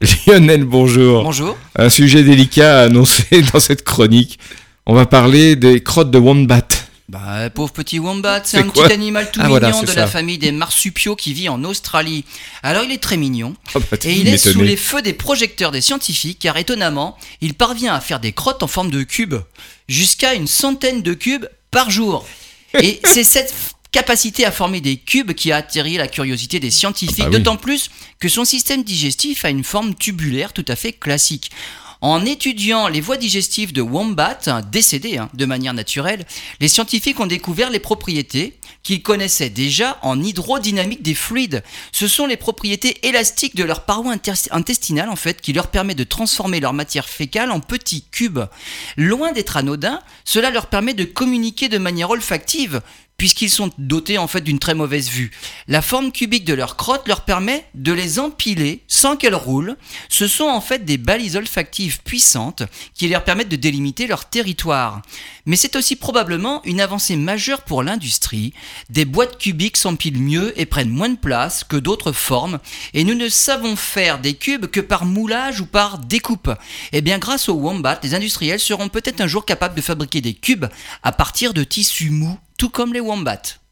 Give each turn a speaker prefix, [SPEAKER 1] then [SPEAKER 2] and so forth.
[SPEAKER 1] Lionel, bonjour.
[SPEAKER 2] Bonjour.
[SPEAKER 1] Un sujet délicat à annoncer dans cette chronique. On va parler des crottes de wombat.
[SPEAKER 2] Bah, pauvre petit wombat, c'est un petit animal tout
[SPEAKER 1] Ah,
[SPEAKER 2] mignon
[SPEAKER 1] voilà,
[SPEAKER 2] de
[SPEAKER 1] ça.
[SPEAKER 2] la famille des marsupiaux qui vit en Australie. Alors il est très mignon
[SPEAKER 1] Ah bah,
[SPEAKER 2] et il est sous les feux des projecteurs des scientifiques car étonnamment, il parvient à faire des crottes en forme de cubes, jusqu'à une centaine de cubes par jour. Et c'est cette capacité à former des cubes qui a attiré la curiosité des scientifiques,
[SPEAKER 1] Ah bah oui.
[SPEAKER 2] d'autant plus que son système digestif a une forme tubulaire tout à fait classique. En étudiant les voies digestives de Wombat, hein, décédés hein, de manière naturelle, les scientifiques ont découvert les propriétés qu'ils connaissaient déjà en hydrodynamique des fluides. Ce sont les propriétés élastiques de leur paroi intestinale en fait qui leur permet de transformer leur matière fécale en petits cubes. Loin d'être anodin, cela leur permet de communiquer de manière olfactive puisqu'ils sont dotés en fait d'une très mauvaise vue. La forme cubique de leur crotte leur permet de les empiler sans qu'elles roulent. Ce sont en fait des balises olfactives puissantes qui leur permettent de délimiter leur territoire. Mais c'est aussi probablement une avancée majeure pour l'industrie. Des boîtes cubiques s'empilent mieux et prennent moins de place que d'autres formes, et nous ne savons faire des cubes que par moulage ou par découpe. Eh bien, grâce au Wombat, les industriels seront peut-être un jour capables de fabriquer des cubes à partir de tissus mous, tout comme les Wombats.